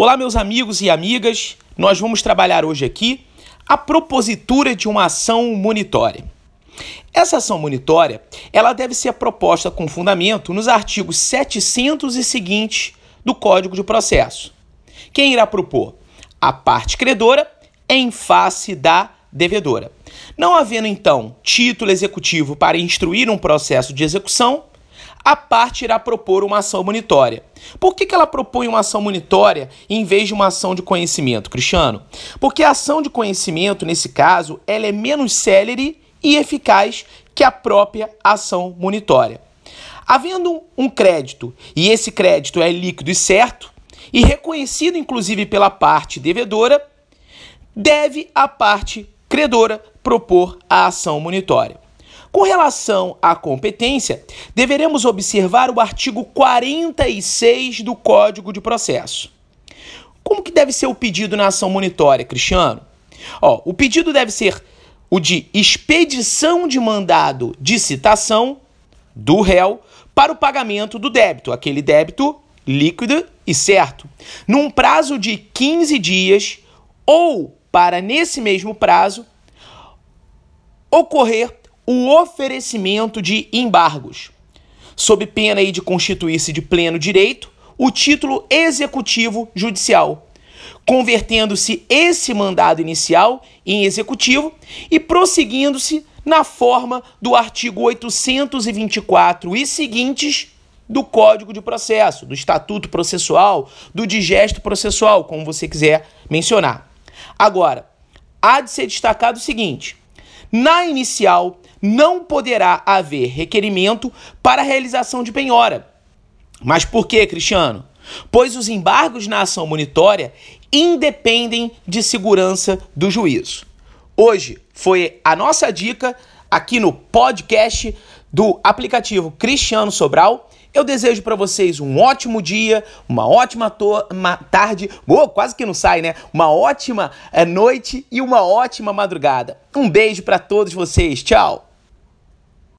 Olá, meus amigos e amigas. Nós vamos trabalhar hoje aqui a propositura de uma ação monitória. Essa ação monitória, ela deve ser proposta com fundamento nos artigos 700 e seguintes do Código de Processo. Quem irá propor? A parte credora em face da devedora. Não havendo então título executivo para instruir um processo de execução, a parte irá propor uma ação monitória. Por que, que ela propõe uma ação monitória em vez de uma ação de conhecimento, Cristiano? Porque a ação de conhecimento, nesse caso, ela é menos célere e eficaz que a própria ação monitória. Havendo um crédito e esse crédito é líquido e certo, e reconhecido inclusive pela parte devedora, deve a parte credora propor a ação monitória. Com relação à competência, deveremos observar o artigo 46 do Código de Processo. Como que deve ser o pedido na ação monitória, Cristiano? Ó, o pedido deve ser o de expedição de mandado de citação do réu para o pagamento do débito, aquele débito líquido e certo, num prazo de 15 dias ou para nesse mesmo prazo ocorrer o oferecimento de embargos, sob pena aí de constituir-se de pleno direito o título executivo judicial, convertendo-se esse mandado inicial em executivo e prosseguindo-se na forma do artigo 824 e seguintes do Código de Processo, do Estatuto Processual, do Digesto Processual, como você quiser mencionar. Agora, há de ser destacado o seguinte: na inicial, não poderá haver requerimento para a realização de penhora. Mas por que, Cristiano? Pois os embargos na ação monitória independem de segurança do juízo. Hoje foi a nossa dica aqui no podcast do aplicativo Cristiano Sobral. Eu desejo para vocês um ótimo dia, uma ótima uma tarde, oh, quase que não sai, né? Uma ótima é, noite e uma ótima madrugada. Um beijo para todos vocês. Tchau.